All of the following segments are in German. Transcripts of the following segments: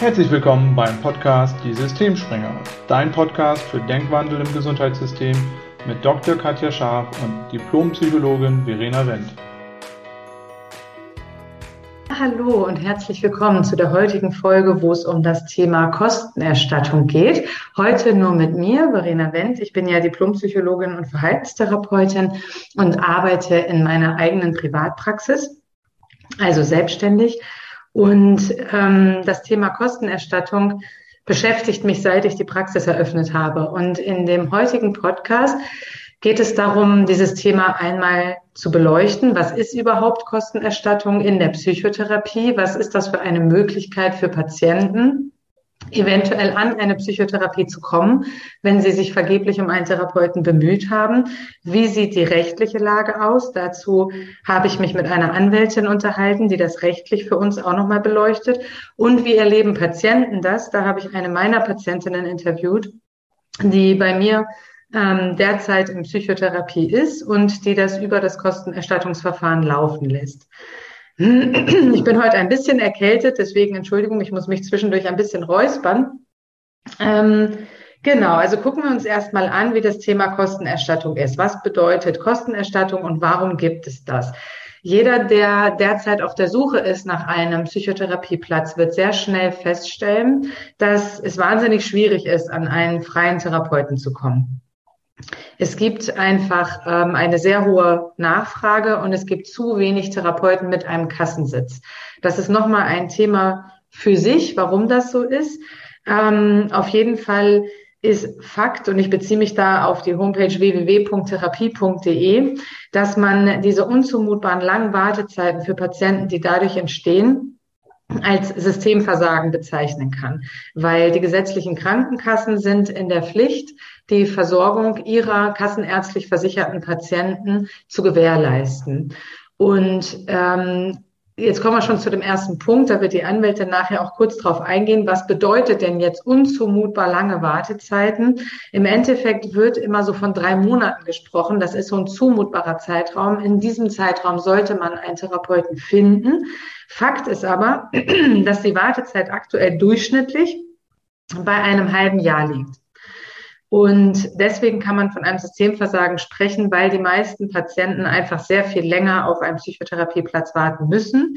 Herzlich willkommen beim Podcast Die Systemspringer, dein Podcast für Denkwandel im Gesundheitssystem mit Dr. Katja Scharf und Diplompsychologin Verena Wendt. Hallo und herzlich willkommen zu der heutigen Folge, wo es um das Thema Kostenerstattung geht. Heute nur mit mir, Verena Wendt. Ich bin ja Diplompsychologin und Verhaltenstherapeutin und arbeite in meiner eigenen Privatpraxis, also selbstständig. Und ähm, das Thema Kostenerstattung beschäftigt mich, seit ich die Praxis eröffnet habe. Und in dem heutigen Podcast geht es darum, dieses Thema einmal zu beleuchten. Was ist überhaupt Kostenerstattung in der Psychotherapie? Was ist das für eine Möglichkeit für Patienten? Eventuell an eine Psychotherapie zu kommen, wenn sie sich vergeblich um einen Therapeuten bemüht haben. Wie sieht die rechtliche Lage aus? Dazu habe ich mich mit einer Anwältin unterhalten, die das rechtlich für uns auch nochmal beleuchtet. Und wie erleben Patienten das? Da habe ich eine meiner Patientinnen interviewt, die bei mir ähm, derzeit in Psychotherapie ist und die das über das Kostenerstattungsverfahren laufen lässt. Ich bin heute ein bisschen erkältet, deswegen Entschuldigung, ich muss mich zwischendurch ein bisschen räuspern. Ähm, genau, also gucken wir uns erstmal an, wie das Thema Kostenerstattung ist. Was bedeutet Kostenerstattung und warum gibt es das? Jeder, der derzeit auf der Suche ist nach einem Psychotherapieplatz, wird sehr schnell feststellen, dass es wahnsinnig schwierig ist, an einen freien Therapeuten zu kommen. Es gibt einfach ähm, eine sehr hohe Nachfrage und es gibt zu wenig Therapeuten mit einem Kassensitz. Das ist nochmal ein Thema für sich, warum das so ist. Ähm, auf jeden Fall ist Fakt, und ich beziehe mich da auf die Homepage www.therapie.de, dass man diese unzumutbaren langen Wartezeiten für Patienten, die dadurch entstehen, als Systemversagen bezeichnen kann, weil die gesetzlichen Krankenkassen sind in der Pflicht, die Versorgung ihrer kassenärztlich versicherten Patienten zu gewährleisten. Und ähm, Jetzt kommen wir schon zu dem ersten Punkt, da wird die Anwältin nachher auch kurz drauf eingehen. Was bedeutet denn jetzt unzumutbar lange Wartezeiten? Im Endeffekt wird immer so von drei Monaten gesprochen. Das ist so ein zumutbarer Zeitraum. In diesem Zeitraum sollte man einen Therapeuten finden. Fakt ist aber, dass die Wartezeit aktuell durchschnittlich bei einem halben Jahr liegt. Und deswegen kann man von einem Systemversagen sprechen, weil die meisten Patienten einfach sehr viel länger auf einen Psychotherapieplatz warten müssen,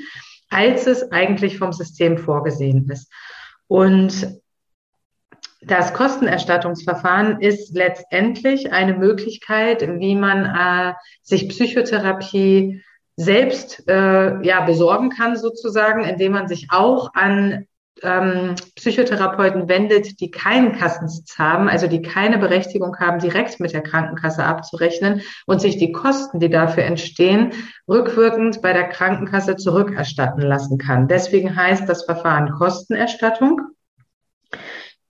als es eigentlich vom System vorgesehen ist. Und das Kostenerstattungsverfahren ist letztendlich eine Möglichkeit, wie man äh, sich Psychotherapie selbst äh, ja besorgen kann sozusagen, indem man sich auch an ähm, Psychotherapeuten wendet, die keinen Kassensitz haben, also die keine Berechtigung haben, direkt mit der Krankenkasse abzurechnen und sich die Kosten, die dafür entstehen, rückwirkend bei der Krankenkasse zurückerstatten lassen kann. Deswegen heißt das Verfahren Kostenerstattung.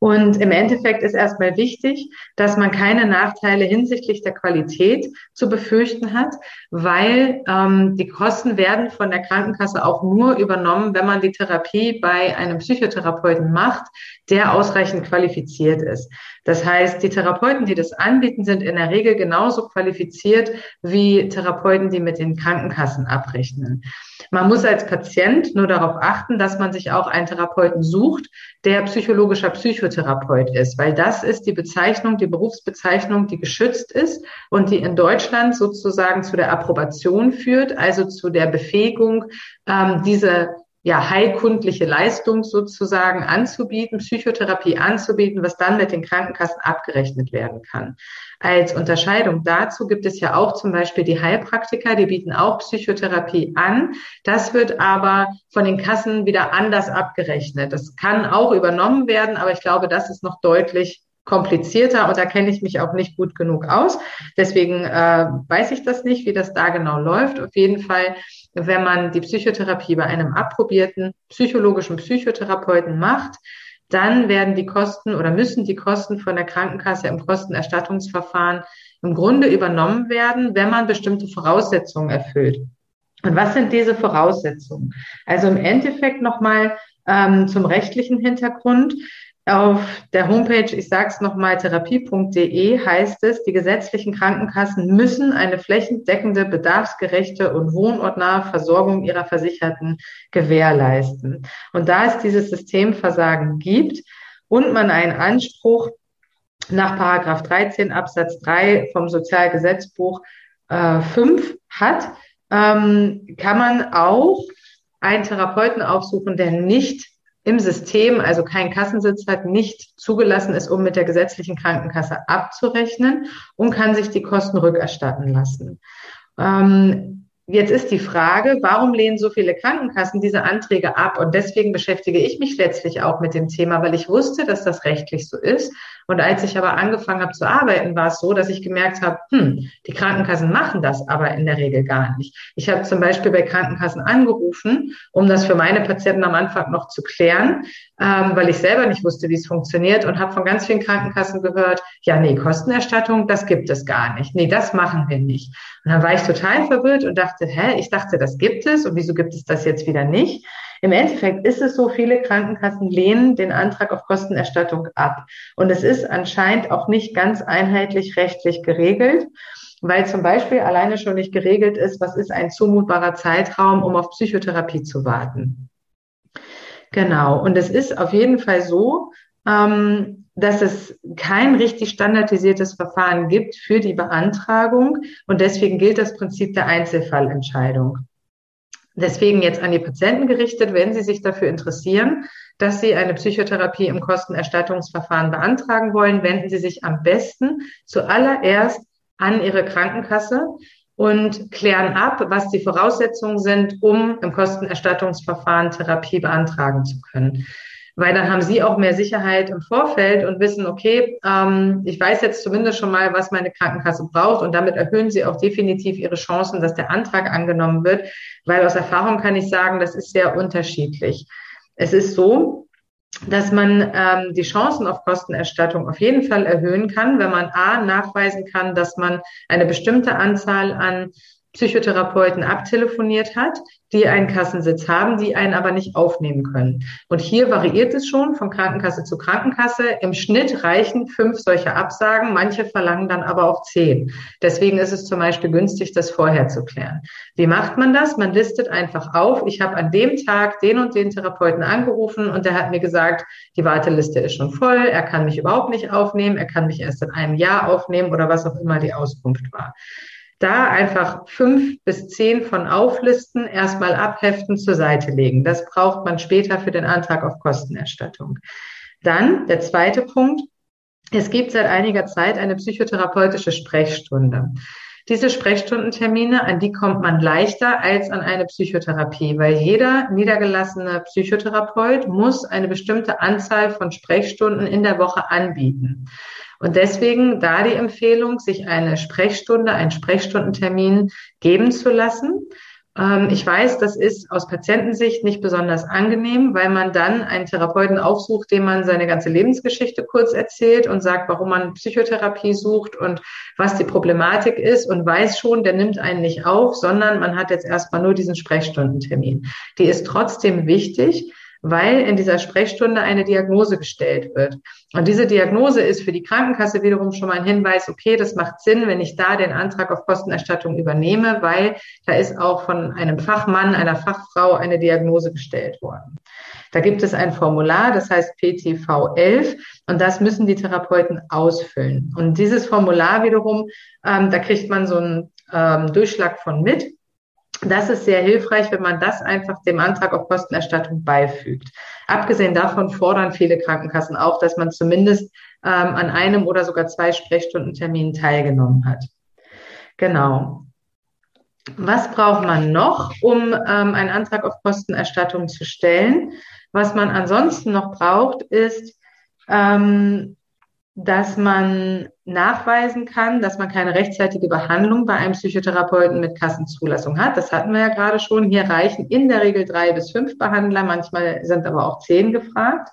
Und im Endeffekt ist erstmal wichtig, dass man keine Nachteile hinsichtlich der Qualität zu befürchten hat, weil ähm, die Kosten werden von der Krankenkasse auch nur übernommen, wenn man die Therapie bei einem Psychotherapeuten macht, der ausreichend qualifiziert ist. Das heißt, die Therapeuten, die das anbieten, sind in der Regel genauso qualifiziert wie Therapeuten, die mit den Krankenkassen abrechnen. Man muss als Patient nur darauf achten, dass man sich auch einen Therapeuten sucht, der psychologischer Psychotherapeut ist, weil das ist die Bezeichnung, die Berufsbezeichnung, die geschützt ist und die in Deutschland sozusagen zu der Approbation führt, also zu der Befähigung, ähm, diese ja, heilkundliche Leistung sozusagen anzubieten, Psychotherapie anzubieten, was dann mit den Krankenkassen abgerechnet werden kann. Als Unterscheidung dazu gibt es ja auch zum Beispiel die Heilpraktiker, die bieten auch Psychotherapie an. Das wird aber von den Kassen wieder anders abgerechnet. Das kann auch übernommen werden, aber ich glaube, das ist noch deutlich komplizierter und da kenne ich mich auch nicht gut genug aus. Deswegen äh, weiß ich das nicht, wie das da genau läuft. Auf jeden Fall wenn man die Psychotherapie bei einem approbierten psychologischen Psychotherapeuten macht, dann werden die Kosten oder müssen die Kosten von der Krankenkasse im Kostenerstattungsverfahren im Grunde übernommen werden, wenn man bestimmte Voraussetzungen erfüllt. Und was sind diese Voraussetzungen? Also im Endeffekt nochmal ähm, zum rechtlichen Hintergrund. Auf der Homepage, ich sage es nochmal, therapie.de heißt es, die gesetzlichen Krankenkassen müssen eine flächendeckende, bedarfsgerechte und wohnortnahe Versorgung ihrer Versicherten gewährleisten. Und da es dieses Systemversagen gibt und man einen Anspruch nach Paragraph 13 Absatz 3 vom Sozialgesetzbuch äh, 5 hat, ähm, kann man auch einen Therapeuten aufsuchen, der nicht im System, also kein Kassensitz hat, nicht zugelassen ist, um mit der gesetzlichen Krankenkasse abzurechnen und kann sich die Kosten rückerstatten lassen. Ähm, Jetzt ist die Frage, warum lehnen so viele Krankenkassen diese Anträge ab? Und deswegen beschäftige ich mich letztlich auch mit dem Thema, weil ich wusste, dass das rechtlich so ist. Und als ich aber angefangen habe zu arbeiten, war es so, dass ich gemerkt habe, hm, die Krankenkassen machen das aber in der Regel gar nicht. Ich habe zum Beispiel bei Krankenkassen angerufen, um das für meine Patienten am Anfang noch zu klären, ähm, weil ich selber nicht wusste, wie es funktioniert und habe von ganz vielen Krankenkassen gehört, ja, nee, Kostenerstattung, das gibt es gar nicht. Nee, das machen wir nicht. Und dann war ich total verwirrt und dachte, hä, ich dachte, das gibt es und wieso gibt es das jetzt wieder nicht? Im Endeffekt ist es so, viele Krankenkassen lehnen den Antrag auf Kostenerstattung ab. Und es ist anscheinend auch nicht ganz einheitlich rechtlich geregelt weil zum Beispiel alleine schon nicht geregelt ist, was ist ein zumutbarer Zeitraum, um auf Psychotherapie zu warten. Genau. Und es ist auf jeden Fall so, ähm, dass es kein richtig standardisiertes Verfahren gibt für die Beantragung. Und deswegen gilt das Prinzip der Einzelfallentscheidung. Deswegen jetzt an die Patienten gerichtet, wenn Sie sich dafür interessieren, dass Sie eine Psychotherapie im Kostenerstattungsverfahren beantragen wollen, wenden Sie sich am besten zuallererst an Ihre Krankenkasse und klären ab, was die Voraussetzungen sind, um im Kostenerstattungsverfahren Therapie beantragen zu können. Weil dann haben Sie auch mehr Sicherheit im Vorfeld und wissen, okay, ähm, ich weiß jetzt zumindest schon mal, was meine Krankenkasse braucht und damit erhöhen Sie auch definitiv Ihre Chancen, dass der Antrag angenommen wird, weil aus Erfahrung kann ich sagen, das ist sehr unterschiedlich. Es ist so, dass man ähm, die Chancen auf Kostenerstattung auf jeden Fall erhöhen kann, wenn man A nachweisen kann, dass man eine bestimmte Anzahl an Psychotherapeuten abtelefoniert hat, die einen Kassensitz haben, die einen aber nicht aufnehmen können. Und hier variiert es schon von Krankenkasse zu Krankenkasse. Im Schnitt reichen fünf solche Absagen, manche verlangen dann aber auch zehn. Deswegen ist es zum Beispiel günstig, das vorher zu klären. Wie macht man das? Man listet einfach auf, ich habe an dem Tag den und den Therapeuten angerufen und der hat mir gesagt, die Warteliste ist schon voll, er kann mich überhaupt nicht aufnehmen, er kann mich erst in einem Jahr aufnehmen oder was auch immer die Auskunft war da einfach fünf bis zehn von auflisten, erstmal abheften, zur Seite legen. Das braucht man später für den Antrag auf Kostenerstattung. Dann der zweite Punkt. Es gibt seit einiger Zeit eine psychotherapeutische Sprechstunde. Diese Sprechstundentermine, an die kommt man leichter als an eine Psychotherapie, weil jeder niedergelassene Psychotherapeut muss eine bestimmte Anzahl von Sprechstunden in der Woche anbieten. Und deswegen da die Empfehlung, sich eine Sprechstunde, einen Sprechstundentermin geben zu lassen. Ähm, ich weiß, das ist aus Patientensicht nicht besonders angenehm, weil man dann einen Therapeuten aufsucht, dem man seine ganze Lebensgeschichte kurz erzählt und sagt, warum man Psychotherapie sucht und was die Problematik ist und weiß schon, der nimmt einen nicht auf, sondern man hat jetzt erstmal nur diesen Sprechstundentermin. Die ist trotzdem wichtig, weil in dieser Sprechstunde eine Diagnose gestellt wird. Und diese Diagnose ist für die Krankenkasse wiederum schon mal ein Hinweis, okay, das macht Sinn, wenn ich da den Antrag auf Kostenerstattung übernehme, weil da ist auch von einem Fachmann, einer Fachfrau eine Diagnose gestellt worden. Da gibt es ein Formular, das heißt PTV 11 und das müssen die Therapeuten ausfüllen. Und dieses Formular wiederum, ähm, da kriegt man so einen ähm, Durchschlag von mit das ist sehr hilfreich, wenn man das einfach dem Antrag auf Kostenerstattung beifügt. Abgesehen davon fordern viele Krankenkassen auch, dass man zumindest ähm, an einem oder sogar zwei Sprechstundenterminen teilgenommen hat. Genau. Was braucht man noch, um ähm, einen Antrag auf Kostenerstattung zu stellen? Was man ansonsten noch braucht, ist ähm, dass man nachweisen kann, dass man keine rechtzeitige Behandlung bei einem Psychotherapeuten mit Kassenzulassung hat. Das hatten wir ja gerade schon. Hier reichen in der Regel drei bis fünf Behandler, manchmal sind aber auch zehn gefragt.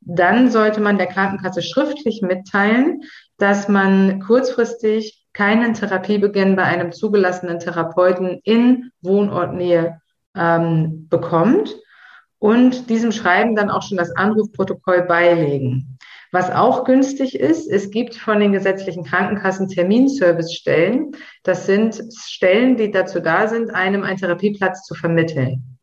Dann sollte man der Krankenkasse schriftlich mitteilen, dass man kurzfristig keinen Therapiebeginn bei einem zugelassenen Therapeuten in Wohnortnähe ähm, bekommt und diesem Schreiben dann auch schon das Anrufprotokoll beilegen. Was auch günstig ist, es gibt von den gesetzlichen Krankenkassen Terminservicestellen. Das sind Stellen, die dazu da sind, einem einen Therapieplatz zu vermitteln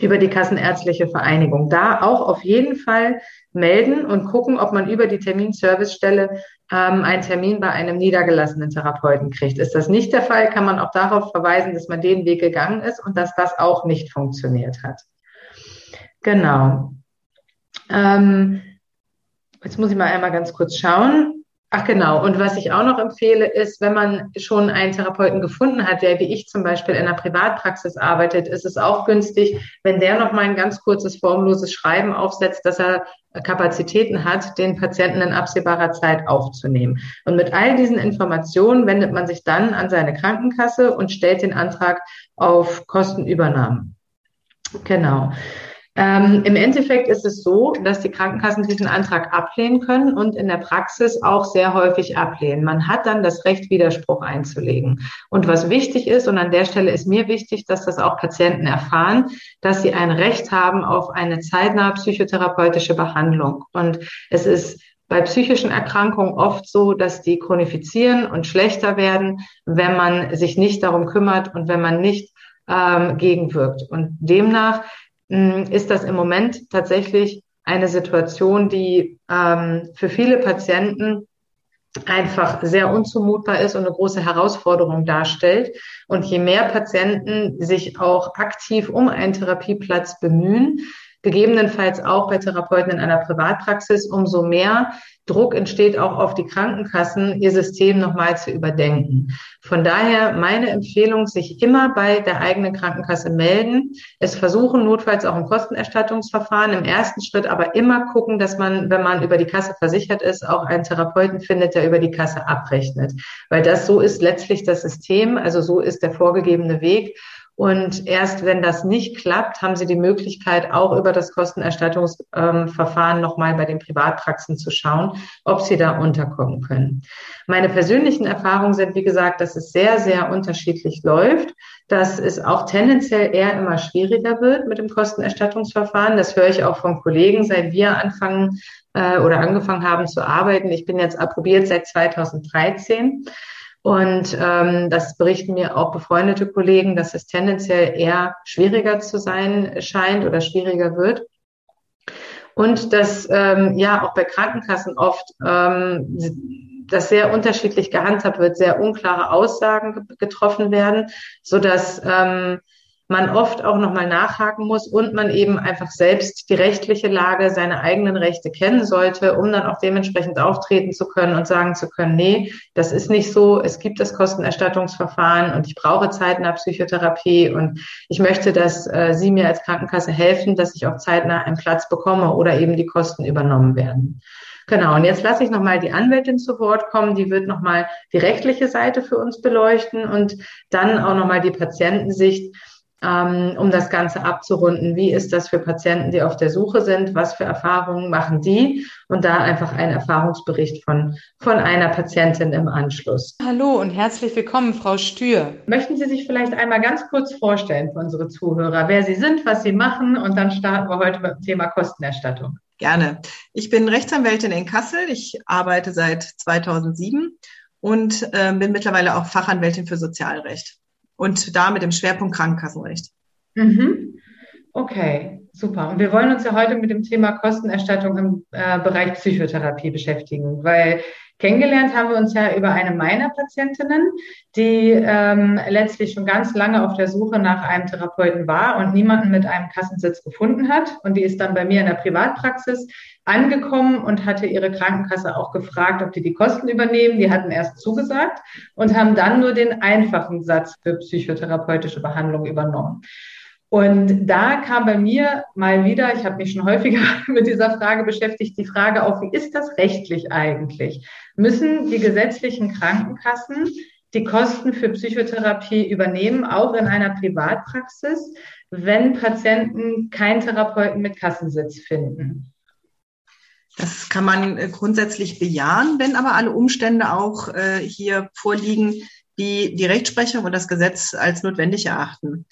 über die Kassenärztliche Vereinigung. Da auch auf jeden Fall melden und gucken, ob man über die Terminservicestelle ähm, einen Termin bei einem niedergelassenen Therapeuten kriegt. Ist das nicht der Fall, kann man auch darauf verweisen, dass man den Weg gegangen ist und dass das auch nicht funktioniert hat. Genau. Ähm, jetzt muss ich mal einmal ganz kurz schauen. Ach genau. Und was ich auch noch empfehle, ist, wenn man schon einen Therapeuten gefunden hat, der wie ich zum Beispiel in einer Privatpraxis arbeitet, ist es auch günstig, wenn der noch mal ein ganz kurzes formloses Schreiben aufsetzt, dass er Kapazitäten hat, den Patienten in absehbarer Zeit aufzunehmen. Und mit all diesen Informationen wendet man sich dann an seine Krankenkasse und stellt den Antrag auf Kostenübernahme. Genau. Ähm, Im Endeffekt ist es so, dass die Krankenkassen diesen Antrag ablehnen können und in der Praxis auch sehr häufig ablehnen. Man hat dann das Recht, Widerspruch einzulegen. Und was wichtig ist, und an der Stelle ist mir wichtig, dass das auch Patienten erfahren, dass sie ein Recht haben auf eine zeitnahe psychotherapeutische Behandlung. Und es ist bei psychischen Erkrankungen oft so, dass die chronifizieren und schlechter werden, wenn man sich nicht darum kümmert und wenn man nicht ähm, gegenwirkt. Und demnach ist das im Moment tatsächlich eine Situation, die ähm, für viele Patienten einfach sehr unzumutbar ist und eine große Herausforderung darstellt. Und je mehr Patienten sich auch aktiv um einen Therapieplatz bemühen, gegebenenfalls auch bei Therapeuten in einer Privatpraxis, umso mehr Druck entsteht auch auf die Krankenkassen, ihr System nochmal zu überdenken. Von daher meine Empfehlung, sich immer bei der eigenen Krankenkasse melden, es versuchen, notfalls auch im Kostenerstattungsverfahren, im ersten Schritt aber immer gucken, dass man, wenn man über die Kasse versichert ist, auch einen Therapeuten findet, der über die Kasse abrechnet. Weil das so ist letztlich das System, also so ist der vorgegebene Weg. Und erst wenn das nicht klappt, haben Sie die Möglichkeit, auch über das Kostenerstattungsverfahren nochmal bei den Privatpraxen zu schauen, ob Sie da unterkommen können. Meine persönlichen Erfahrungen sind, wie gesagt, dass es sehr, sehr unterschiedlich läuft, dass es auch tendenziell eher immer schwieriger wird mit dem Kostenerstattungsverfahren. Das höre ich auch von Kollegen, seit wir anfangen äh, oder angefangen haben zu arbeiten. Ich bin jetzt approbiert seit 2013. Und ähm, das berichten mir auch befreundete Kollegen, dass es tendenziell eher schwieriger zu sein scheint oder schwieriger wird. Und dass ähm, ja auch bei Krankenkassen oft ähm, das sehr unterschiedlich gehandhabt wird, sehr unklare Aussagen getroffen werden, so dass ähm, man oft auch nochmal nachhaken muss und man eben einfach selbst die rechtliche Lage, seine eigenen Rechte kennen sollte, um dann auch dementsprechend auftreten zu können und sagen zu können, nee, das ist nicht so, es gibt das Kostenerstattungsverfahren und ich brauche zeitnah Psychotherapie und ich möchte, dass äh, Sie mir als Krankenkasse helfen, dass ich auch zeitnah einen Platz bekomme oder eben die Kosten übernommen werden. Genau, und jetzt lasse ich nochmal die Anwältin zu Wort kommen. Die wird nochmal die rechtliche Seite für uns beleuchten und dann auch nochmal die Patientensicht um das Ganze abzurunden. Wie ist das für Patienten, die auf der Suche sind? Was für Erfahrungen machen die? Und da einfach ein Erfahrungsbericht von, von einer Patientin im Anschluss. Hallo und herzlich willkommen, Frau Stür. Möchten Sie sich vielleicht einmal ganz kurz vorstellen für unsere Zuhörer, wer Sie sind, was Sie machen? Und dann starten wir heute mit dem Thema Kostenerstattung. Gerne. Ich bin Rechtsanwältin in Kassel. Ich arbeite seit 2007 und äh, bin mittlerweile auch Fachanwältin für Sozialrecht und da mit dem Schwerpunkt Krankenkassenrecht. Mhm. Okay, super. Und wir wollen uns ja heute mit dem Thema Kostenerstattung im äh, Bereich Psychotherapie beschäftigen, weil kennengelernt haben wir uns ja über eine meiner Patientinnen, die ähm, letztlich schon ganz lange auf der Suche nach einem Therapeuten war und niemanden mit einem Kassensitz gefunden hat. Und die ist dann bei mir in der Privatpraxis angekommen und hatte ihre Krankenkasse auch gefragt, ob die die Kosten übernehmen. Die hatten erst zugesagt und haben dann nur den einfachen Satz für psychotherapeutische Behandlung übernommen. Und da kam bei mir mal wieder, ich habe mich schon häufiger mit dieser Frage beschäftigt, die Frage auf, wie ist das rechtlich eigentlich? Müssen die gesetzlichen Krankenkassen die Kosten für Psychotherapie übernehmen, auch in einer Privatpraxis, wenn Patienten keinen Therapeuten mit Kassensitz finden? Das kann man äh, grundsätzlich bejahen, wenn aber alle Umstände auch äh, hier vorliegen, die die Rechtsprechung und das Gesetz als notwendig erachten.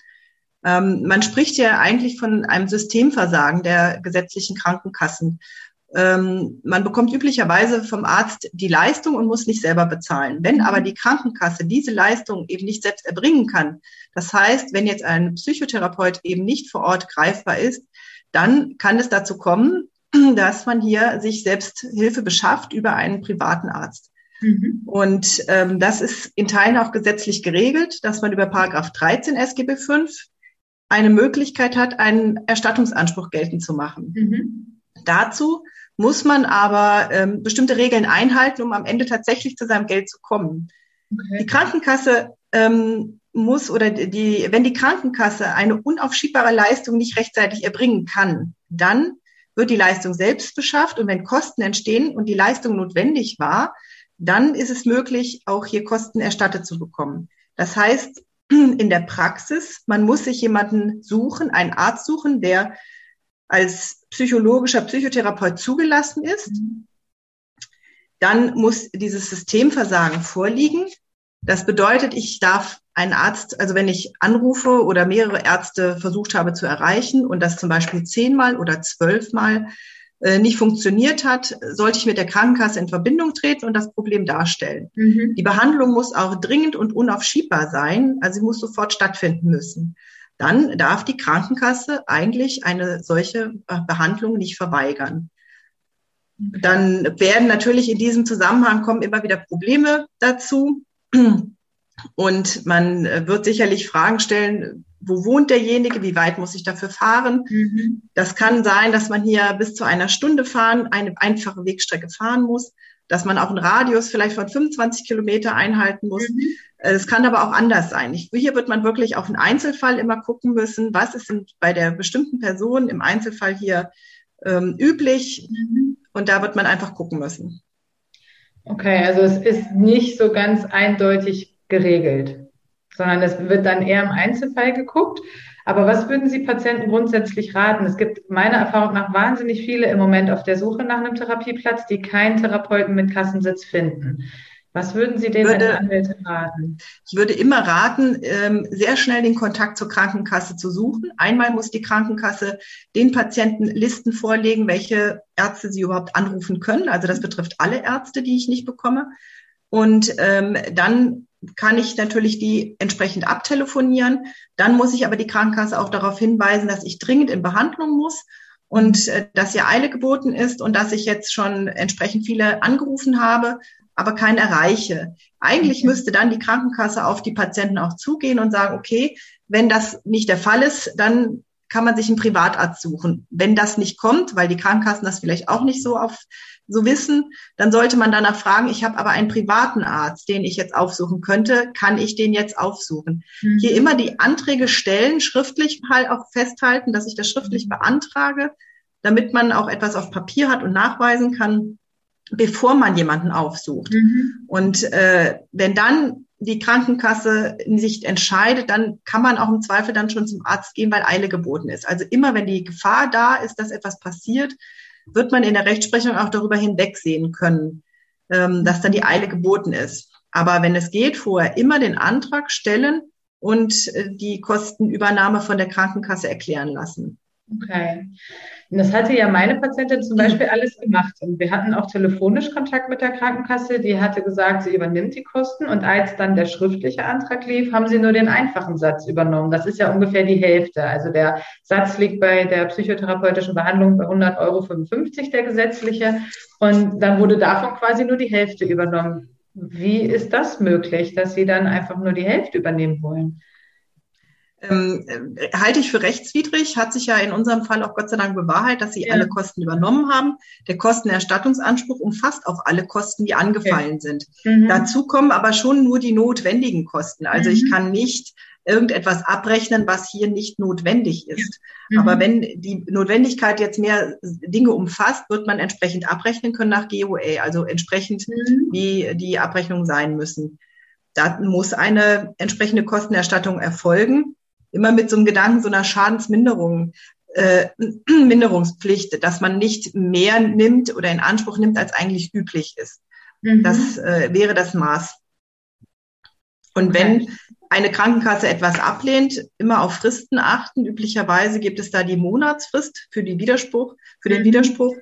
Ähm, man spricht ja eigentlich von einem Systemversagen der gesetzlichen Krankenkassen. Ähm, man bekommt üblicherweise vom Arzt die Leistung und muss nicht selber bezahlen. Wenn aber die Krankenkasse diese Leistung eben nicht selbst erbringen kann, das heißt, wenn jetzt ein Psychotherapeut eben nicht vor Ort greifbar ist, dann kann es dazu kommen, dass man hier sich selbst Hilfe beschafft über einen privaten Arzt. Mhm. Und ähm, das ist in Teilen auch gesetzlich geregelt, dass man über Paragraph 13 SGB 5 eine Möglichkeit hat, einen Erstattungsanspruch geltend zu machen. Mhm. Dazu muss man aber ähm, bestimmte Regeln einhalten, um am Ende tatsächlich zu seinem Geld zu kommen. Okay. Die Krankenkasse ähm, muss oder die, wenn die Krankenkasse eine unaufschiebbare Leistung nicht rechtzeitig erbringen kann, dann wird die Leistung selbst beschafft und wenn Kosten entstehen und die Leistung notwendig war, dann ist es möglich, auch hier Kosten erstattet zu bekommen. Das heißt, in der Praxis, man muss sich jemanden suchen, einen Arzt suchen, der als psychologischer Psychotherapeut zugelassen ist. Dann muss dieses Systemversagen vorliegen. Das bedeutet, ich darf einen Arzt, also wenn ich anrufe oder mehrere Ärzte versucht habe zu erreichen und das zum Beispiel zehnmal oder zwölfmal nicht funktioniert hat, sollte ich mit der Krankenkasse in Verbindung treten und das Problem darstellen. Mhm. Die Behandlung muss auch dringend und unaufschiebbar sein, also sie muss sofort stattfinden müssen. Dann darf die Krankenkasse eigentlich eine solche äh, Behandlung nicht verweigern. Dann werden natürlich in diesem Zusammenhang kommen immer wieder Probleme dazu. Und man äh, wird sicherlich Fragen stellen, wo wohnt derjenige, wie weit muss ich dafür fahren. Mhm. Das kann sein, dass man hier bis zu einer Stunde fahren, eine einfache Wegstrecke fahren muss, dass man auch einen Radius vielleicht von 25 Kilometer einhalten muss. Mhm. Es kann aber auch anders sein. hier wird man wirklich auf den Einzelfall immer gucken müssen, was ist bei der bestimmten Person im Einzelfall hier ähm, üblich. Mhm. Und da wird man einfach gucken müssen. Okay, also es ist nicht so ganz eindeutig geregelt, sondern es wird dann eher im Einzelfall geguckt. Aber was würden Sie Patienten grundsätzlich raten? Es gibt meiner Erfahrung nach wahnsinnig viele im Moment auf der Suche nach einem Therapieplatz, die keinen Therapeuten mit Kassensitz finden. Was würden Sie denen würde, als Anwälte raten? Ich würde immer raten, ähm, sehr schnell den Kontakt zur Krankenkasse zu suchen. Einmal muss die Krankenkasse den Patienten Listen vorlegen, welche Ärzte sie überhaupt anrufen können. Also das betrifft alle Ärzte, die ich nicht bekomme. Und ähm, dann kann ich natürlich die entsprechend abtelefonieren. Dann muss ich aber die Krankenkasse auch darauf hinweisen, dass ich dringend in Behandlung muss und äh, dass hier Eile geboten ist und dass ich jetzt schon entsprechend viele angerufen habe, aber keinen erreiche. Eigentlich okay. müsste dann die Krankenkasse auf die Patienten auch zugehen und sagen, okay, wenn das nicht der Fall ist, dann kann man sich einen Privatarzt suchen. Wenn das nicht kommt, weil die Krankenkassen das vielleicht auch nicht so auf so wissen, dann sollte man danach fragen, ich habe aber einen privaten Arzt, den ich jetzt aufsuchen könnte, kann ich den jetzt aufsuchen? Mhm. Hier immer die Anträge stellen, schriftlich halt auch festhalten, dass ich das schriftlich mhm. beantrage, damit man auch etwas auf Papier hat und nachweisen kann, bevor man jemanden aufsucht. Mhm. Und äh, wenn dann die Krankenkasse sich entscheidet, dann kann man auch im Zweifel dann schon zum Arzt gehen, weil Eile geboten ist. Also immer, wenn die Gefahr da ist, dass etwas passiert, wird man in der Rechtsprechung auch darüber hinwegsehen können, ähm, dass dann die Eile geboten ist. Aber wenn es geht, vorher immer den Antrag stellen und äh, die Kostenübernahme von der Krankenkasse erklären lassen. Okay. Und das hatte ja meine Patientin zum Beispiel alles gemacht. Und wir hatten auch telefonisch Kontakt mit der Krankenkasse. Die hatte gesagt, sie übernimmt die Kosten. Und als dann der schriftliche Antrag lief, haben sie nur den einfachen Satz übernommen. Das ist ja ungefähr die Hälfte. Also der Satz liegt bei der psychotherapeutischen Behandlung bei 100,55 Euro, der gesetzliche. Und dann wurde davon quasi nur die Hälfte übernommen. Wie ist das möglich, dass sie dann einfach nur die Hälfte übernehmen wollen? Ähm, äh, halte ich für rechtswidrig, hat sich ja in unserem Fall auch Gott sei Dank bewahrheit, dass sie ja. alle Kosten übernommen haben. Der Kostenerstattungsanspruch umfasst auch alle Kosten, die angefallen okay. sind. Mhm. Dazu kommen aber schon nur die notwendigen Kosten. Also mhm. ich kann nicht irgendetwas abrechnen, was hier nicht notwendig ist. Mhm. Aber wenn die Notwendigkeit jetzt mehr Dinge umfasst, wird man entsprechend abrechnen können nach GOA, also entsprechend mhm. wie die Abrechnungen sein müssen. Da muss eine entsprechende Kostenerstattung erfolgen immer mit so einem Gedanken so einer Schadensminderung, äh, Minderungspflicht, dass man nicht mehr nimmt oder in Anspruch nimmt, als eigentlich üblich ist. Mhm. Das äh, wäre das Maß. Und wenn eine Krankenkasse etwas ablehnt, immer auf Fristen achten. Üblicherweise gibt es da die Monatsfrist für die Widerspruch, für den mhm. Widerspruch.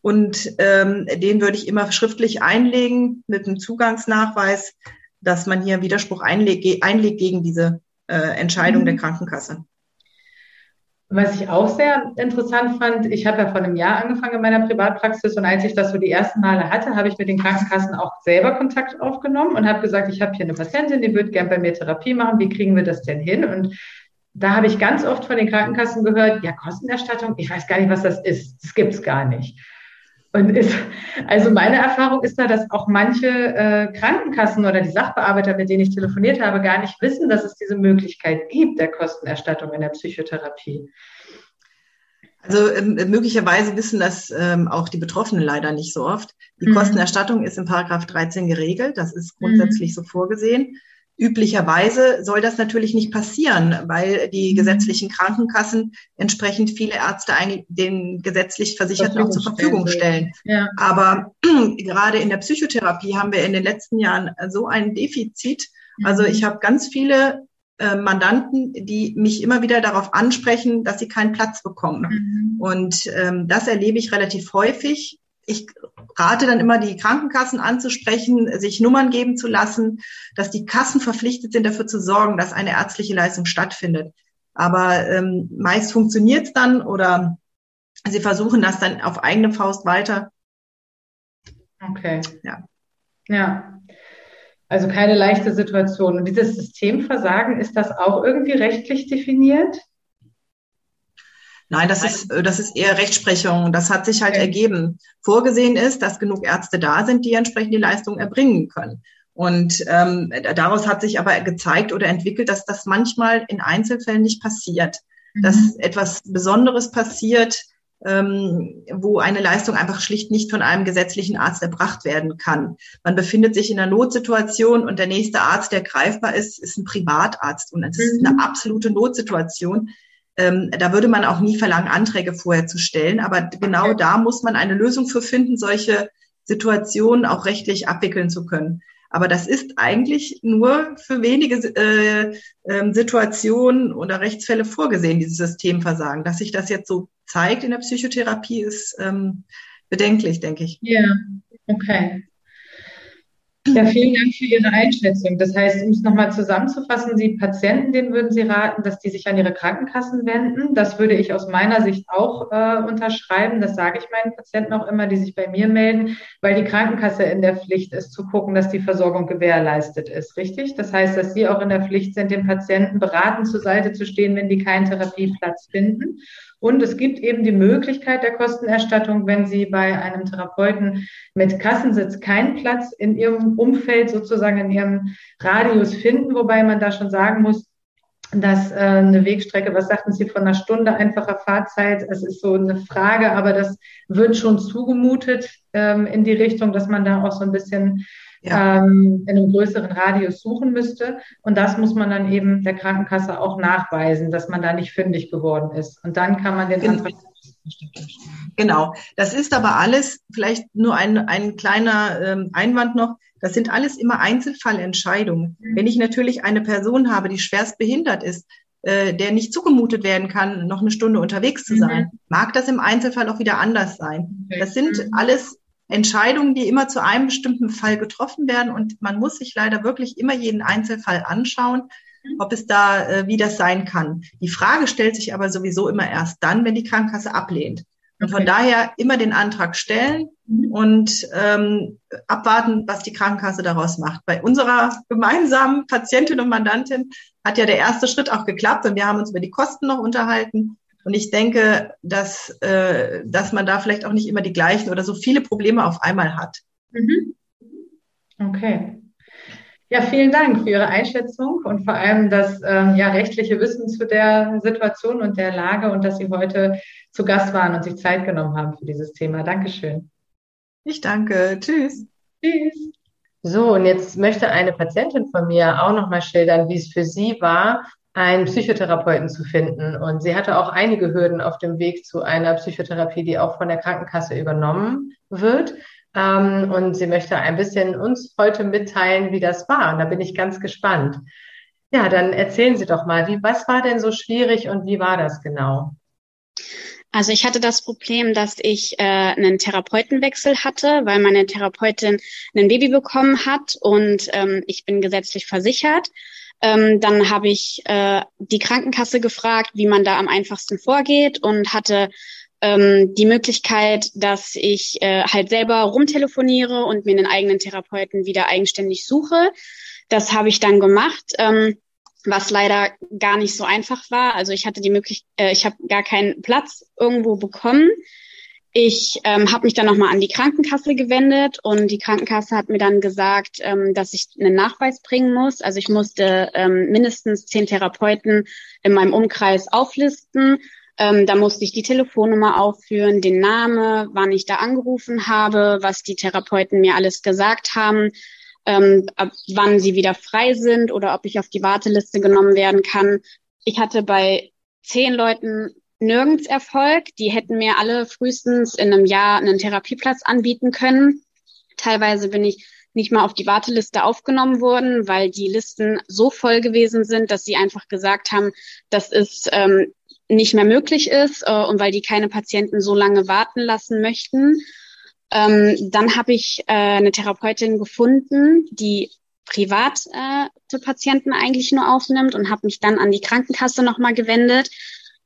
Und ähm, den würde ich immer schriftlich einlegen mit einem Zugangsnachweis, dass man hier einen Widerspruch einlegt, einlegt gegen diese äh, Entscheidung mhm. der Krankenkasse. Was ich auch sehr interessant fand, ich habe ja vor einem Jahr angefangen in meiner Privatpraxis und als ich das so die ersten Male hatte, habe ich mit den Krankenkassen auch selber Kontakt aufgenommen und habe gesagt, ich habe hier eine Patientin, die würde gern bei mir Therapie machen, wie kriegen wir das denn hin? Und da habe ich ganz oft von den Krankenkassen gehört, ja, Kostenerstattung, ich weiß gar nicht, was das ist, das gibt's gar nicht. Und ist, also meine Erfahrung ist da, dass auch manche äh, Krankenkassen oder die Sachbearbeiter, mit denen ich telefoniert habe, gar nicht wissen, dass es diese Möglichkeit gibt der Kostenerstattung in der Psychotherapie. Also ähm, möglicherweise wissen das ähm, auch die Betroffenen leider nicht so oft. Die mhm. Kostenerstattung ist in Paragraph 13 geregelt. Das ist grundsätzlich mhm. so vorgesehen. Üblicherweise soll das natürlich nicht passieren, weil die mhm. gesetzlichen Krankenkassen entsprechend viele Ärzte den gesetzlich Versicherten zur Verfügung stellen. Ja. Aber gerade in der Psychotherapie haben wir in den letzten Jahren so ein Defizit. Also mhm. ich habe ganz viele äh, Mandanten, die mich immer wieder darauf ansprechen, dass sie keinen Platz bekommen. Mhm. Und ähm, das erlebe ich relativ häufig ich rate dann immer, die Krankenkassen anzusprechen, sich Nummern geben zu lassen, dass die Kassen verpflichtet sind, dafür zu sorgen, dass eine ärztliche Leistung stattfindet. Aber ähm, meist funktioniert es dann oder sie versuchen das dann auf eigene Faust weiter. Okay. Ja. Ja. Also keine leichte Situation. Und dieses Systemversagen, ist das auch irgendwie rechtlich definiert? Nein, das ist, äh, das ist eher Rechtsprechung. Das hat sich halt okay. ergeben. Vorgesehen ist, dass genug Ärzte da sind, die entsprechend die Leistung erbringen können. Und ähm, daraus hat sich aber gezeigt oder entwickelt, dass das manchmal in Einzelfällen nicht passiert. Mhm. Dass etwas Besonderes passiert, ähm, wo eine Leistung einfach schlicht nicht von einem gesetzlichen Arzt erbracht werden kann. Man befindet sich in einer Notsituation und der nächste Arzt, der greifbar ist, ist ein Privatarzt. Und es ist eine mhm. absolute Notsituation. Ähm, da würde man auch nie verlangen, Anträge vorher zu stellen. Aber genau da muss man eine Lösung für finden, solche Situationen auch rechtlich abwickeln zu können. Aber das ist eigentlich nur für wenige äh, äh, Situationen oder Rechtsfälle vorgesehen, dieses Systemversagen. Dass sich das jetzt so zeigt in der Psychotherapie, ist ähm, bedenklich, denke ich. Ja, okay. Ja, vielen Dank für Ihre Einschätzung. Das heißt, um es nochmal zusammenzufassen, Sie Patienten, denen würden Sie raten, dass die sich an ihre Krankenkassen wenden. Das würde ich aus meiner Sicht auch äh, unterschreiben. Das sage ich meinen Patienten auch immer, die sich bei mir melden, weil die Krankenkasse in der Pflicht ist, zu gucken, dass die Versorgung gewährleistet ist. Richtig? Das heißt, dass Sie auch in der Pflicht sind, den Patienten beratend zur Seite zu stehen, wenn die keinen Therapieplatz finden. Und es gibt eben die Möglichkeit der Kostenerstattung, wenn Sie bei einem Therapeuten mit Kassensitz keinen Platz in Ihrem Umfeld, sozusagen in Ihrem Radius finden, wobei man da schon sagen muss, dass äh, eine Wegstrecke, was sagten Sie, von einer Stunde einfacher Fahrzeit, es ist so eine Frage, aber das wird schon zugemutet ähm, in die Richtung, dass man da auch so ein bisschen ja. ähm, in einem größeren Radius suchen müsste. Und das muss man dann eben der Krankenkasse auch nachweisen, dass man da nicht fündig geworden ist. Und dann kann man den genau. Antrag. Genau, das ist aber alles, vielleicht nur ein, ein kleiner ähm, Einwand noch, das sind alles immer Einzelfallentscheidungen. Mhm. Wenn ich natürlich eine Person habe, die schwerst behindert ist, äh, der nicht zugemutet werden kann, noch eine Stunde unterwegs zu sein, mhm. mag das im Einzelfall auch wieder anders sein. Das sind mhm. alles Entscheidungen, die immer zu einem bestimmten Fall getroffen werden. Und man muss sich leider wirklich immer jeden Einzelfall anschauen, mhm. ob es da, äh, wie das sein kann. Die Frage stellt sich aber sowieso immer erst dann, wenn die Krankenkasse ablehnt. Und von daher immer den Antrag stellen mhm. und ähm, abwarten, was die Krankenkasse daraus macht. Bei unserer gemeinsamen Patientin und Mandantin hat ja der erste Schritt auch geklappt und wir haben uns über die Kosten noch unterhalten. Und ich denke, dass, äh, dass man da vielleicht auch nicht immer die gleichen oder so viele Probleme auf einmal hat. Mhm. Okay. Ja, vielen Dank für Ihre Einschätzung und vor allem das ähm, ja, rechtliche Wissen zu der Situation und der Lage und dass Sie heute zu Gast waren und sich Zeit genommen haben für dieses Thema. Dankeschön. Ich danke. Tschüss. Tschüss. So, und jetzt möchte eine Patientin von mir auch nochmal schildern, wie es für sie war, einen Psychotherapeuten zu finden. Und sie hatte auch einige Hürden auf dem Weg zu einer Psychotherapie, die auch von der Krankenkasse übernommen wird. Ähm, und sie möchte ein bisschen uns heute mitteilen, wie das war. Und da bin ich ganz gespannt. Ja, dann erzählen Sie doch mal, wie, was war denn so schwierig und wie war das genau? Also ich hatte das Problem, dass ich äh, einen Therapeutenwechsel hatte, weil meine Therapeutin ein Baby bekommen hat und ähm, ich bin gesetzlich versichert. Ähm, dann habe ich äh, die Krankenkasse gefragt, wie man da am einfachsten vorgeht und hatte ähm, die Möglichkeit, dass ich äh, halt selber rumtelefoniere und mir einen eigenen Therapeuten wieder eigenständig suche. Das habe ich dann gemacht. Ähm, was leider gar nicht so einfach war. Also ich hatte die Möglichkeit, äh, ich habe gar keinen Platz irgendwo bekommen. Ich ähm, habe mich dann nochmal an die Krankenkasse gewendet und die Krankenkasse hat mir dann gesagt, ähm, dass ich einen Nachweis bringen muss. Also ich musste ähm, mindestens zehn Therapeuten in meinem Umkreis auflisten. Ähm, da musste ich die Telefonnummer aufführen, den Namen, wann ich da angerufen habe, was die Therapeuten mir alles gesagt haben, ähm, ab wann sie wieder frei sind oder ob ich auf die Warteliste genommen werden kann. Ich hatte bei zehn Leuten nirgends Erfolg. Die hätten mir alle frühestens in einem Jahr einen Therapieplatz anbieten können. Teilweise bin ich nicht mal auf die Warteliste aufgenommen worden, weil die Listen so voll gewesen sind, dass sie einfach gesagt haben, dass es ähm, nicht mehr möglich ist äh, und weil die keine Patienten so lange warten lassen möchten. Ähm, dann habe ich äh, eine Therapeutin gefunden, die private äh, Patienten eigentlich nur aufnimmt und habe mich dann an die Krankenkasse nochmal gewendet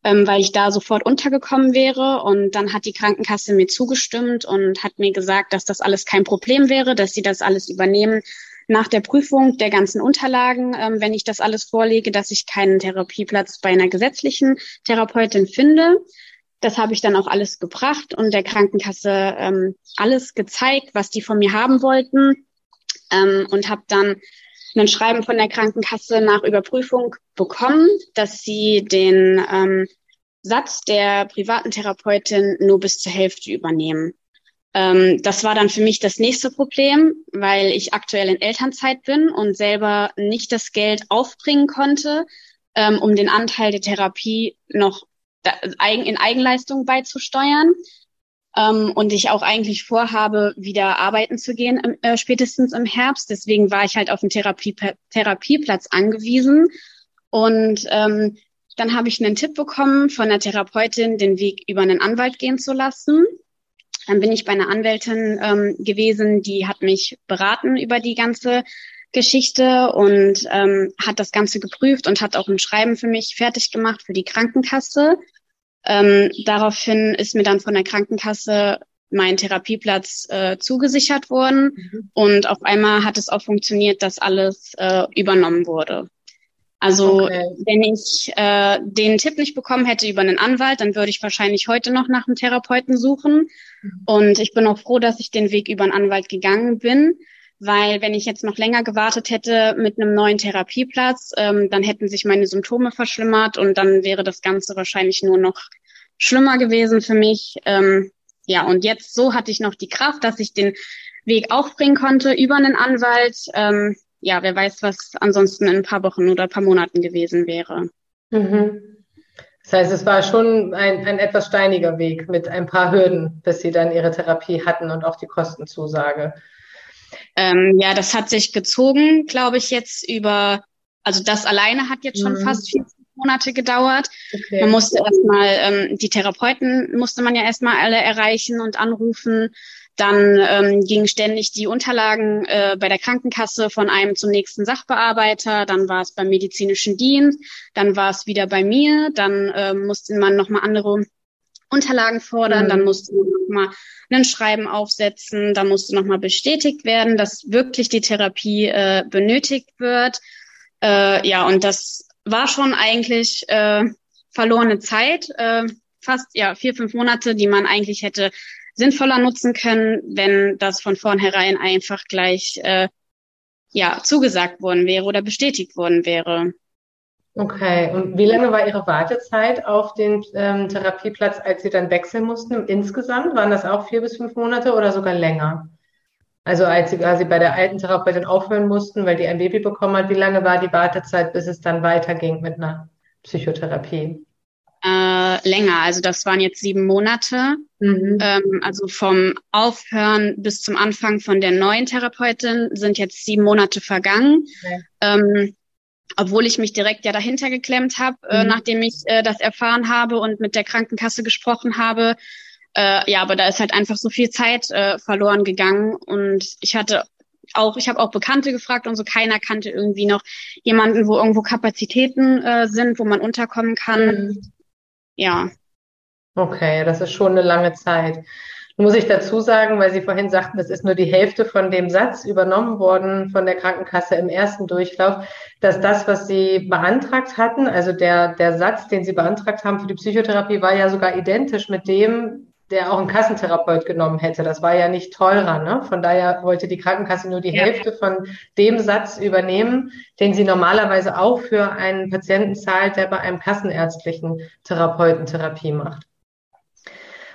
ähm, weil ich da sofort untergekommen wäre. Und dann hat die Krankenkasse mir zugestimmt und hat mir gesagt, dass das alles kein Problem wäre, dass sie das alles übernehmen nach der Prüfung der ganzen Unterlagen, ähm, wenn ich das alles vorlege, dass ich keinen Therapieplatz bei einer gesetzlichen Therapeutin finde. Das habe ich dann auch alles gebracht und der Krankenkasse ähm, alles gezeigt, was die von mir haben wollten ähm, und habe dann ein Schreiben von der Krankenkasse nach Überprüfung bekommen, dass sie den ähm, Satz der privaten Therapeutin nur bis zur Hälfte übernehmen. Ähm, das war dann für mich das nächste Problem, weil ich aktuell in Elternzeit bin und selber nicht das Geld aufbringen konnte, ähm, um den Anteil der Therapie noch in Eigenleistung beizusteuern ähm, und ich auch eigentlich vorhabe, wieder arbeiten zu gehen, äh, spätestens im Herbst. Deswegen war ich halt auf einen Therapie Therapieplatz angewiesen. Und ähm, dann habe ich einen Tipp bekommen von der Therapeutin, den Weg über einen Anwalt gehen zu lassen. Dann bin ich bei einer Anwältin ähm, gewesen, die hat mich beraten über die ganze Geschichte und ähm, hat das Ganze geprüft und hat auch ein Schreiben für mich fertig gemacht für die Krankenkasse. Ähm, daraufhin ist mir dann von der Krankenkasse mein Therapieplatz äh, zugesichert worden mhm. und auf einmal hat es auch funktioniert, dass alles äh, übernommen wurde. Also okay. wenn ich äh, den Tipp nicht bekommen hätte über einen Anwalt, dann würde ich wahrscheinlich heute noch nach einem Therapeuten suchen. Mhm. Und ich bin auch froh, dass ich den Weg über einen Anwalt gegangen bin, weil wenn ich jetzt noch länger gewartet hätte mit einem neuen Therapieplatz, ähm, dann hätten sich meine Symptome verschlimmert und dann wäre das Ganze wahrscheinlich nur noch schlimmer gewesen für mich. Ähm, ja, und jetzt so hatte ich noch die Kraft, dass ich den Weg aufbringen konnte über einen Anwalt. Ähm, ja, wer weiß, was ansonsten in ein paar Wochen oder ein paar Monaten gewesen wäre. Mhm. Das heißt, es war schon ein, ein etwas steiniger Weg mit ein paar Hürden, bis Sie dann Ihre Therapie hatten und auch die Kostenzusage. Ähm, ja, das hat sich gezogen, glaube ich, jetzt über, also das alleine hat jetzt schon mhm. fast vier Monate gedauert. Okay. Man musste erstmal, ähm, die Therapeuten musste man ja erstmal alle erreichen und anrufen. Dann ähm, gingen ständig die Unterlagen äh, bei der Krankenkasse von einem zum nächsten Sachbearbeiter. Dann war es beim medizinischen Dienst. Dann war es wieder bei mir. Dann äh, musste man nochmal andere Unterlagen fordern, mhm. dann musste man nochmal ein Schreiben aufsetzen, dann musste nochmal bestätigt werden, dass wirklich die Therapie äh, benötigt wird. Äh, ja, und das war schon eigentlich äh, verlorene Zeit, äh, fast ja vier, fünf Monate, die man eigentlich hätte sinnvoller nutzen können, wenn das von vornherein einfach gleich äh, ja zugesagt worden wäre oder bestätigt worden wäre. Okay, und wie lange war Ihre Wartezeit auf den ähm, Therapieplatz, als Sie dann wechseln mussten? Insgesamt waren das auch vier bis fünf Monate oder sogar länger? Also als Sie quasi bei der alten Therapeutin aufhören mussten, weil die ein Baby bekommen hat, wie lange war die Wartezeit, bis es dann weiterging mit einer Psychotherapie? Äh, länger. Also das waren jetzt sieben Monate. Mhm. Ähm, also vom Aufhören bis zum Anfang von der neuen Therapeutin sind jetzt sieben Monate vergangen. Okay. Ähm, obwohl ich mich direkt ja dahinter geklemmt habe, äh, mhm. äh, nachdem ich äh, das erfahren habe und mit der Krankenkasse gesprochen habe. Äh, ja, aber da ist halt einfach so viel Zeit äh, verloren gegangen und ich hatte auch, ich habe auch Bekannte gefragt und so keiner kannte irgendwie noch jemanden, wo irgendwo Kapazitäten äh, sind, wo man unterkommen kann. Mhm. Ja. Okay, das ist schon eine lange Zeit. Muss ich dazu sagen, weil Sie vorhin sagten, das ist nur die Hälfte von dem Satz übernommen worden von der Krankenkasse im ersten Durchlauf, dass das, was Sie beantragt hatten, also der, der Satz, den Sie beantragt haben für die Psychotherapie, war ja sogar identisch mit dem, der auch ein Kassentherapeut genommen hätte. Das war ja nicht teurer. Ne? Von daher wollte die Krankenkasse nur die ja. Hälfte von dem Satz übernehmen, den sie normalerweise auch für einen Patienten zahlt, der bei einem kassenärztlichen Therapeuten Therapie macht.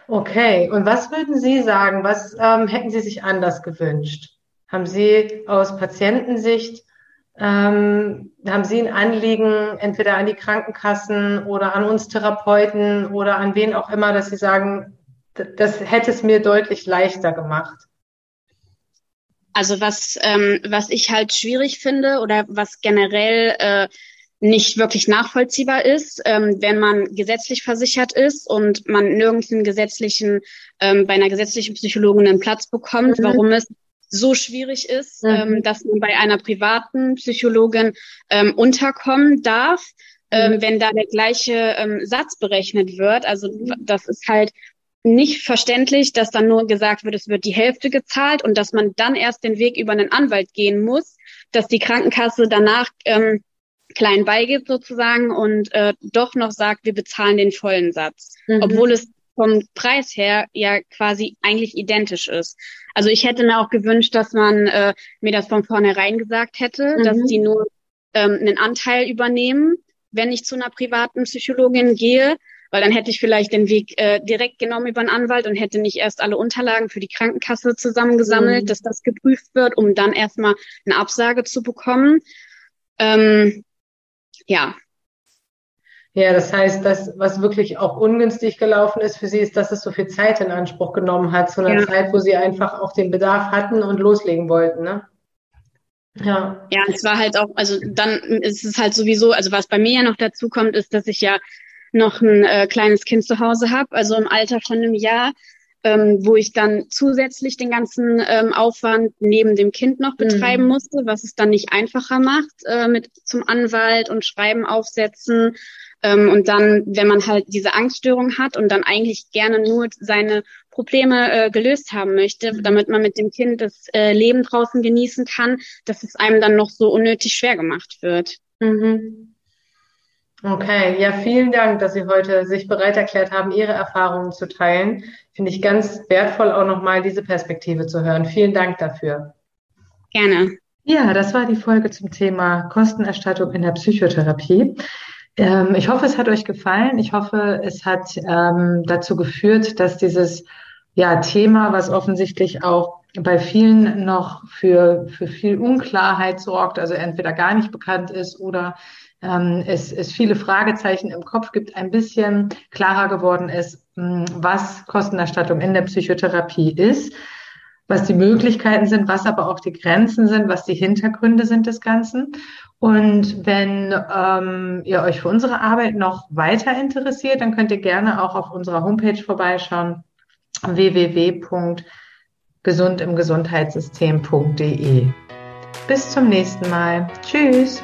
Okay, und was würden Sie sagen, was ähm, hätten Sie sich anders gewünscht? Haben Sie aus Patientensicht, ähm, haben Sie ein Anliegen entweder an die Krankenkassen oder an uns Therapeuten oder an wen auch immer, dass Sie sagen, das hätte es mir deutlich leichter gemacht. Also was, ähm, was ich halt schwierig finde oder was generell äh, nicht wirklich nachvollziehbar ist, ähm, wenn man gesetzlich versichert ist und man nirgends einen gesetzlichen, ähm, bei einer gesetzlichen Psychologin einen Platz bekommt, mhm. warum es so schwierig ist, mhm. ähm, dass man bei einer privaten Psychologin ähm, unterkommen darf, ähm, mhm. wenn da der gleiche ähm, Satz berechnet wird. Also das ist halt nicht verständlich, dass dann nur gesagt wird, es wird die Hälfte gezahlt und dass man dann erst den Weg über einen Anwalt gehen muss, dass die Krankenkasse danach ähm, klein beigibt sozusagen und äh, doch noch sagt, wir bezahlen den vollen Satz, mhm. obwohl es vom Preis her ja quasi eigentlich identisch ist. Also ich hätte mir auch gewünscht, dass man äh, mir das von vornherein gesagt hätte, mhm. dass die nur ähm, einen Anteil übernehmen, wenn ich zu einer privaten Psychologin gehe weil dann hätte ich vielleicht den Weg äh, direkt genommen über einen Anwalt und hätte nicht erst alle Unterlagen für die Krankenkasse zusammengesammelt, mhm. dass das geprüft wird, um dann erstmal eine Absage zu bekommen. Ähm, ja. Ja, das heißt, das, was wirklich auch ungünstig gelaufen ist für Sie, ist, dass es so viel Zeit in Anspruch genommen hat, zu einer ja. Zeit, wo Sie einfach auch den Bedarf hatten und loslegen wollten, ne? Ja. Ja, es war halt auch, also dann ist es halt sowieso, also was bei mir ja noch dazu kommt, ist, dass ich ja noch ein äh, kleines Kind zu Hause habe, also im Alter von einem Jahr, ähm, wo ich dann zusätzlich den ganzen ähm, Aufwand neben dem Kind noch betreiben mhm. musste, was es dann nicht einfacher macht äh, mit zum Anwalt und Schreiben aufsetzen. Ähm, und dann, wenn man halt diese Angststörung hat und dann eigentlich gerne nur seine Probleme äh, gelöst haben möchte, mhm. damit man mit dem Kind das äh, Leben draußen genießen kann, dass es einem dann noch so unnötig schwer gemacht wird. Mhm. Okay, ja, vielen Dank, dass Sie heute sich bereit erklärt haben, Ihre Erfahrungen zu teilen. Finde ich ganz wertvoll, auch nochmal diese Perspektive zu hören. Vielen Dank dafür. Gerne. Ja, das war die Folge zum Thema Kostenerstattung in der Psychotherapie. Ähm, ich hoffe, es hat euch gefallen. Ich hoffe, es hat ähm, dazu geführt, dass dieses ja, Thema, was offensichtlich auch bei vielen noch für, für viel Unklarheit sorgt, also entweder gar nicht bekannt ist oder es, es viele Fragezeichen im Kopf gibt, ein bisschen klarer geworden ist, hm, was Kostenerstattung in der Psychotherapie ist, was die Möglichkeiten sind, was aber auch die Grenzen sind, was die Hintergründe sind des Ganzen. Und wenn ähm, ihr euch für unsere Arbeit noch weiter interessiert, dann könnt ihr gerne auch auf unserer Homepage vorbeischauen www.gesundimgesundheitssystem.de. Bis zum nächsten Mal. Tschüss.